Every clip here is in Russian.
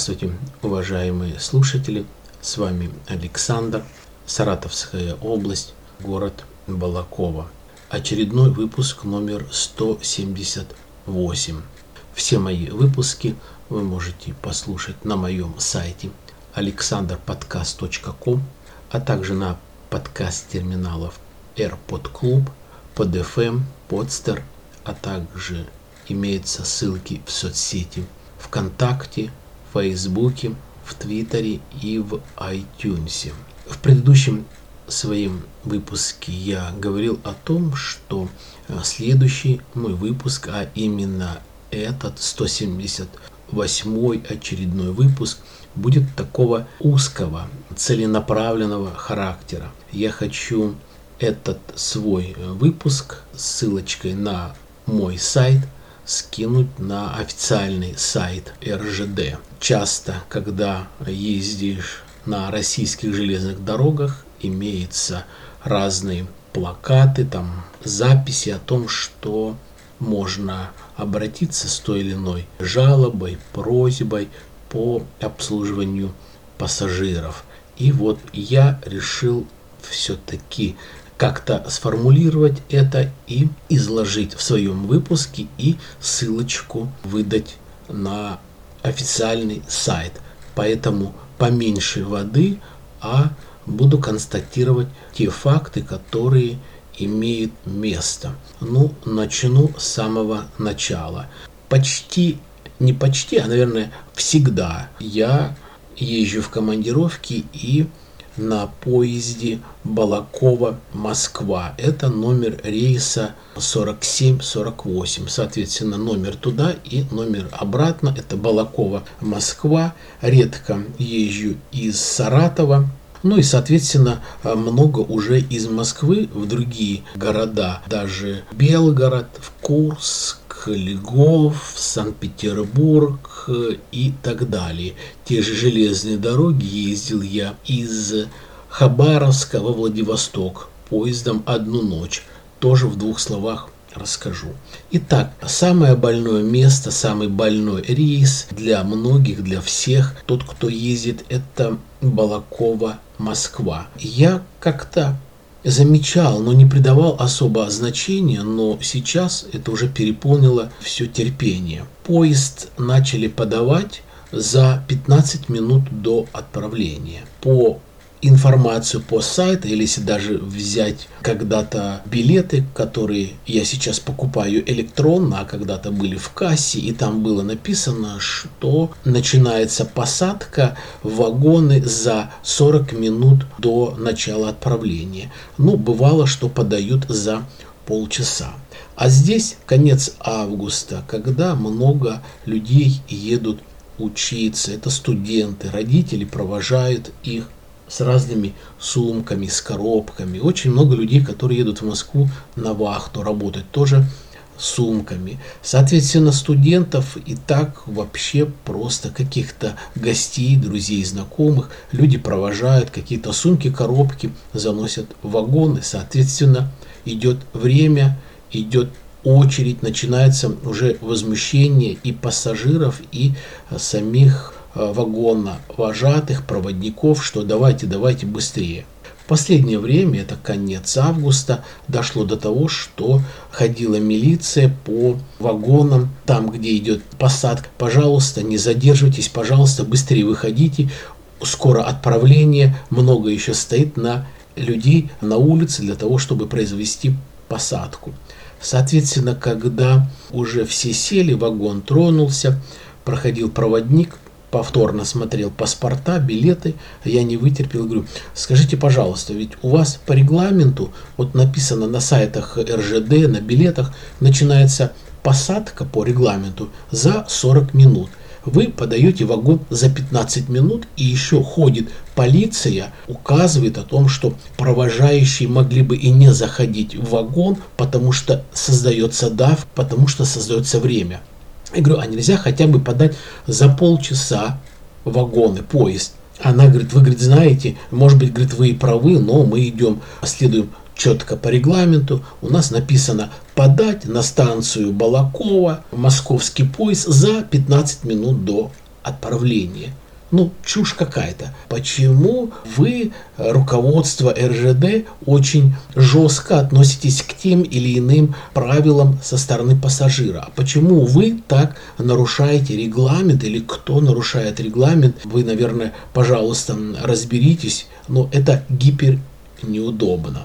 Здравствуйте, уважаемые слушатели. С вами Александр, Саратовская область, город Балакова. Очередной выпуск номер 178. Все мои выпуски вы можете послушать на моем сайте alexanderpodcast.com, а также на подкаст-терминалов AirPod Club, PodFM, Podster, а также имеются ссылки в соцсети ВКонтакте, Фейсбуке, в Твиттере и в iTunes. В предыдущем своем выпуске я говорил о том, что э, следующий мой выпуск, а именно этот 178 очередной выпуск, будет такого узкого, целенаправленного характера. Я хочу этот свой э, выпуск с ссылочкой на мой сайт – скинуть на официальный сайт РЖД. Часто, когда ездишь на российских железных дорогах, имеются разные плакаты, там записи о том, что можно обратиться с той или иной жалобой, просьбой по обслуживанию пассажиров. И вот я решил все-таки как-то сформулировать это и изложить в своем выпуске и ссылочку выдать на официальный сайт. Поэтому поменьше воды, а буду констатировать те факты, которые имеют место. Ну, начну с самого начала. Почти, не почти, а, наверное, всегда я езжу в командировки и на поезде Балакова-Москва. Это номер рейса 47-48. Соответственно, номер туда и номер обратно. Это Балакова-Москва. Редко езжу из Саратова. Ну и, соответственно, много уже из Москвы в другие города. Даже Белгород, в Курск, Львов, Санкт-Петербург и так далее. Те же железные дороги ездил я из Хабаровска во Владивосток поездом одну ночь. Тоже в двух словах расскажу. Итак, самое больное место, самый больной рейс для многих, для всех, тот, кто ездит, это Балакова, Москва. Я как-то замечал, но не придавал особо значения, но сейчас это уже переполнило все терпение. Поезд начали подавать за 15 минут до отправления. По информацию по сайту, или если даже взять когда-то билеты, которые я сейчас покупаю электронно, а когда-то были в кассе, и там было написано, что начинается посадка в вагоны за 40 минут до начала отправления. Ну, бывало, что подают за полчаса. А здесь конец августа, когда много людей едут учиться, это студенты, родители провожают их с разными сумками, с коробками. Очень много людей, которые едут в Москву на вахту работать, тоже сумками. Соответственно, студентов и так вообще просто каких-то гостей, друзей, знакомых люди провожают, какие-то сумки, коробки заносят в вагоны. Соответственно, идет время, идет очередь, начинается уже возмущение и пассажиров, и самих Э, вагона вожатых, проводников, что давайте, давайте быстрее. В последнее время, это конец августа, дошло до того, что ходила милиция по вагонам, там, где идет посадка. Пожалуйста, не задерживайтесь, пожалуйста, быстрее выходите, скоро отправление, много еще стоит на людей на улице для того, чтобы произвести посадку. Соответственно, когда уже все сели, вагон тронулся, проходил проводник, повторно смотрел паспорта, билеты, я не вытерпел, говорю, скажите, пожалуйста, ведь у вас по регламенту, вот написано на сайтах РЖД, на билетах, начинается посадка по регламенту за 40 минут. Вы подаете вагон за 15 минут и еще ходит полиция, указывает о том, что провожающие могли бы и не заходить в вагон, потому что создается дав, потому что создается время. Я говорю, а нельзя хотя бы подать за полчаса вагоны, поезд? Она говорит, вы, говорит, знаете, может быть, говорит, вы и правы, но мы идем, следуем четко по регламенту. У нас написано подать на станцию Балакова московский поезд за 15 минут до отправления. Ну, чушь какая-то. Почему вы, руководство РЖД, очень жестко относитесь к тем или иным правилам со стороны пассажира? Почему вы так нарушаете регламент или кто нарушает регламент? Вы, наверное, пожалуйста, разберитесь, но это гипер неудобно.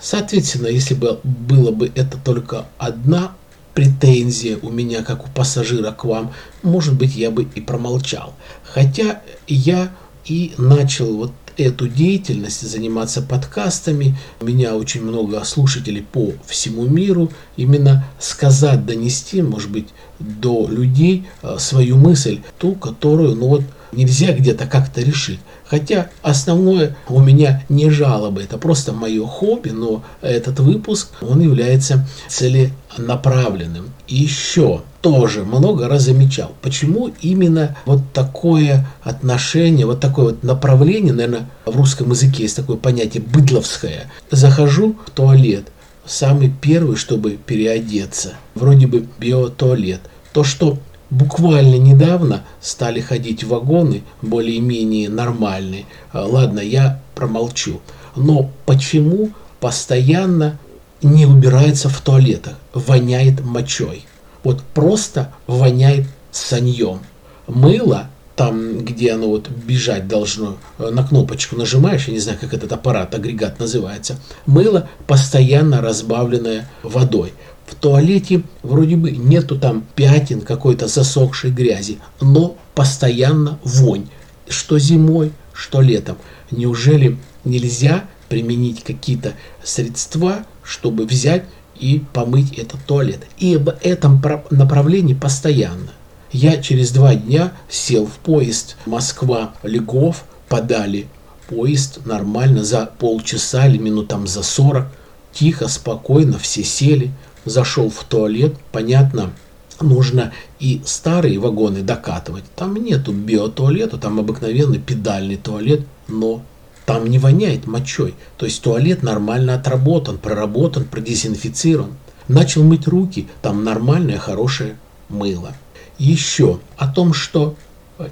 Соответственно, если бы было бы это только одна претензия у меня, как у пассажира к вам, может быть, я бы и промолчал. Хотя я и начал вот эту деятельность, заниматься подкастами. У меня очень много слушателей по всему миру. Именно сказать, донести, может быть, до людей э, свою мысль, ту, которую, ну вот, нельзя где-то как-то решить. Хотя основное у меня не жалобы, это просто мое хобби, но этот выпуск, он является целенаправленным. И еще тоже много раз замечал, почему именно вот такое отношение, вот такое вот направление, наверное, в русском языке есть такое понятие быдловское. Захожу в туалет, самый первый, чтобы переодеться, вроде бы биотуалет. То, что буквально недавно стали ходить вагоны более-менее нормальные. А, ладно, я промолчу. Но почему постоянно не убирается в туалетах? Воняет мочой. Вот просто воняет саньем. Мыло там, где оно вот бежать должно, э, на кнопочку нажимаешь, я не знаю, как этот аппарат, агрегат называется, мыло постоянно разбавленное водой. В туалете вроде бы нету там пятен какой-то засохшей грязи, но постоянно вонь. Что зимой, что летом. Неужели нельзя применить какие-то средства, чтобы взять и помыть этот туалет? И об этом направлении постоянно. Я через два дня сел в поезд Москва-Легов, подали поезд нормально за полчаса или минут там за 40. Тихо, спокойно, все сели зашел в туалет, понятно, нужно и старые вагоны докатывать. Там нету биотуалета, там обыкновенный педальный туалет, но там не воняет мочой. То есть туалет нормально отработан, проработан, продезинфицирован. Начал мыть руки, там нормальное, хорошее мыло. Еще о том, что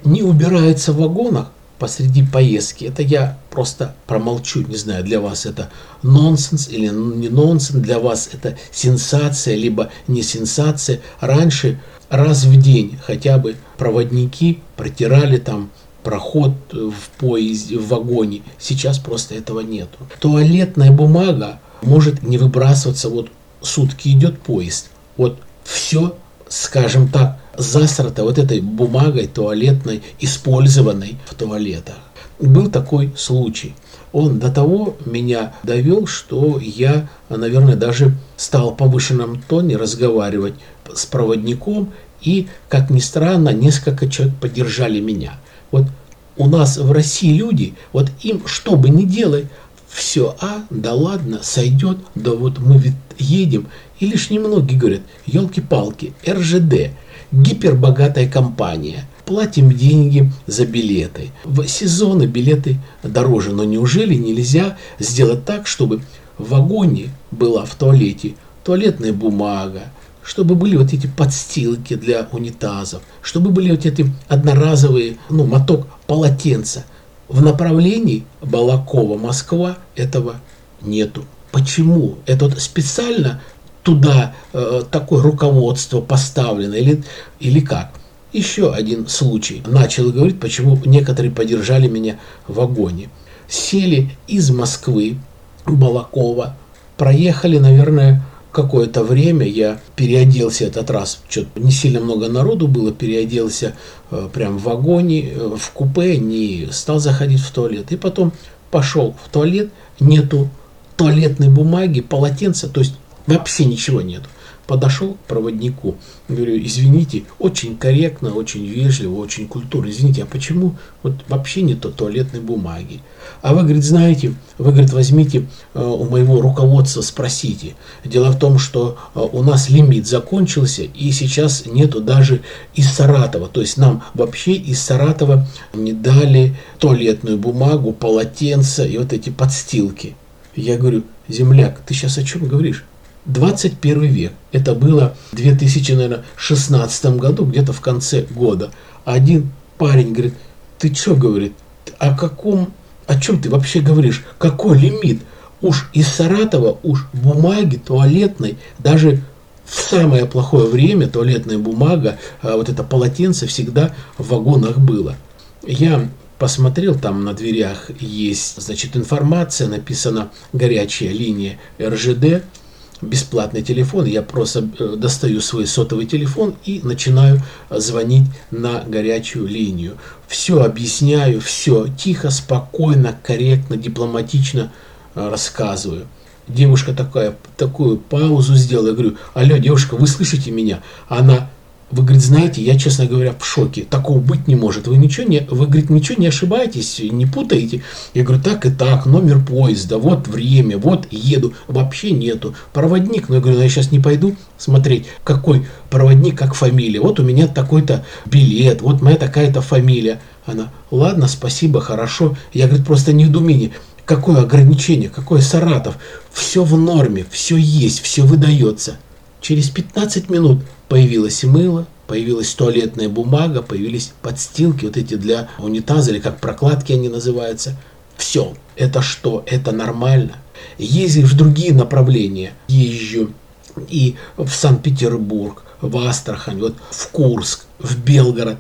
не убирается в вагонах, посреди поездки. Это я просто промолчу, не знаю, для вас это нонсенс или не нонсенс, для вас это сенсация, либо не сенсация. Раньше раз в день хотя бы проводники протирали там проход в поезде, в вагоне. Сейчас просто этого нету. Туалетная бумага может не выбрасываться, вот сутки идет поезд. Вот все, скажем так, засрата вот этой бумагой туалетной, использованной в туалетах. Был такой случай. Он до того меня довел, что я, наверное, даже стал в повышенном тоне разговаривать с проводником, и, как ни странно, несколько человек поддержали меня. Вот у нас в России люди, вот им что бы ни делай, все, а, да ладно, сойдет, да вот мы ведь едем. И лишь немногие говорят, елки-палки, РЖД, гипербогатая компания. Платим деньги за билеты. В сезоны билеты дороже, но неужели нельзя сделать так, чтобы в вагоне была в туалете туалетная бумага, чтобы были вот эти подстилки для унитазов, чтобы были вот эти одноразовые, ну, моток полотенца. В направлении Балакова-Москва этого нету. Почему? Это вот специально туда э, такое руководство поставлено или, или как. Еще один случай. Начал говорить, почему некоторые поддержали меня в вагоне. Сели из Москвы, Балакова, проехали, наверное, какое-то время я переоделся этот раз, что-то не сильно много народу было, переоделся э, прям в вагоне, э, в купе, не стал заходить в туалет. И потом пошел в туалет, нету туалетной бумаги, полотенца, то есть Вообще ничего нет. Подошел к проводнику, говорю, извините, очень корректно, очень вежливо, очень культурно. Извините, а почему вот вообще нет туалетной бумаги? А вы, говорит, знаете, вы, говорит, возьмите э, у моего руководства, спросите. Дело в том, что э, у нас лимит закончился, и сейчас нету даже из Саратова. То есть нам вообще из Саратова не дали туалетную бумагу, полотенца и вот эти подстилки. Я говорю, земляк, ты сейчас о чем говоришь? 21 век. Это было в 2016 году, где-то в конце года. Один парень говорит, ты что, говорит, о каком, о чем ты вообще говоришь? Какой лимит? Уж из Саратова, уж бумаги туалетной, даже в самое плохое время туалетная бумага, а вот это полотенце всегда в вагонах было. Я посмотрел, там на дверях есть, значит, информация, написана горячая линия РЖД, бесплатный телефон, я просто э, достаю свой сотовый телефон и начинаю звонить на горячую линию. Все объясняю, все тихо, спокойно, корректно, дипломатично э, рассказываю. Девушка такая, такую паузу сделала, я говорю, алло, девушка, вы слышите меня? Она вы, говорит, знаете, я, честно говоря, в шоке. Такого быть не может. Вы ничего не, вы, говорит, ничего не ошибаетесь, не путаете. Я говорю, так и так, номер поезда, вот время, вот еду. Вообще нету. Проводник, ну я говорю, ну, я сейчас не пойду смотреть, какой проводник, как фамилия. Вот у меня такой-то билет, вот моя такая-то фамилия. Она, ладно, спасибо, хорошо. Я, говорит, просто не недоумение. Какое ограничение, какой Саратов? Все в норме, все есть, все выдается. Через 15 минут появилось мыло, появилась туалетная бумага, появились подстилки, вот эти для унитаза, или как прокладки они называются. Все. Это что? Это нормально. Ездишь в другие направления. Езжу и в Санкт-Петербург, в Астрахань, вот в Курск, в Белгород.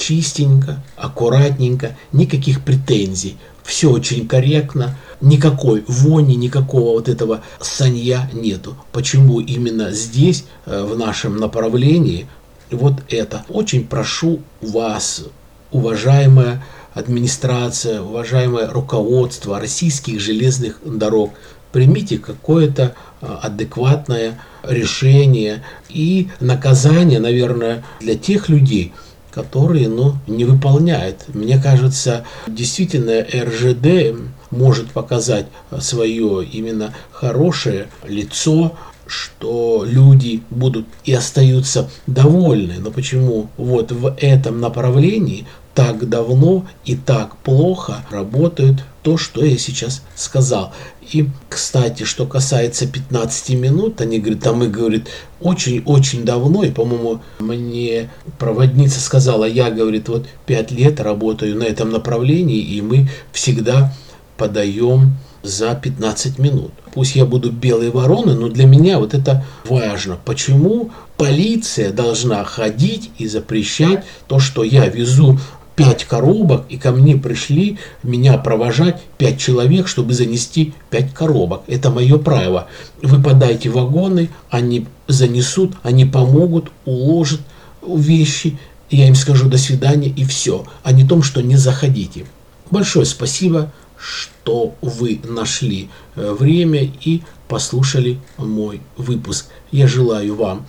Чистенько, аккуратненько, никаких претензий. Все очень корректно, никакой вони, никакого вот этого санья нету. Почему именно здесь, э, в нашем направлении, вот это. Очень прошу вас, уважаемая администрация, уважаемое руководство российских железных дорог, примите какое-то э, адекватное решение и наказание, наверное, для тех людей, которые ну, не выполняют. Мне кажется, действительно РЖД может показать свое именно хорошее лицо, что люди будут и остаются довольны. Но почему вот в этом направлении так давно и так плохо работают то, что я сейчас сказал. И, кстати, что касается 15 минут, они говорят, там и говорит, очень-очень давно, и, по-моему, мне проводница сказала, я, говорит, вот 5 лет работаю на этом направлении, и мы всегда подаем за 15 минут. Пусть я буду белой вороной, но для меня вот это важно. Почему полиция должна ходить и запрещать то, что я везу пять коробок, и ко мне пришли меня провожать пять человек, чтобы занести пять коробок. Это мое право. Вы подайте вагоны, они занесут, они помогут, уложат вещи, я им скажу до свидания и все, а не том, что не заходите. Большое спасибо что вы нашли э, время и послушали мой выпуск. Я желаю вам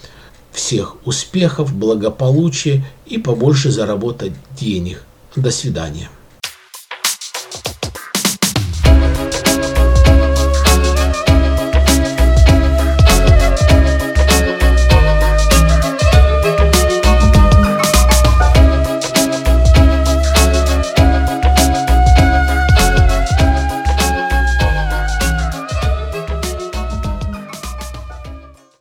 всех успехов, благополучия и побольше заработать денег. До свидания.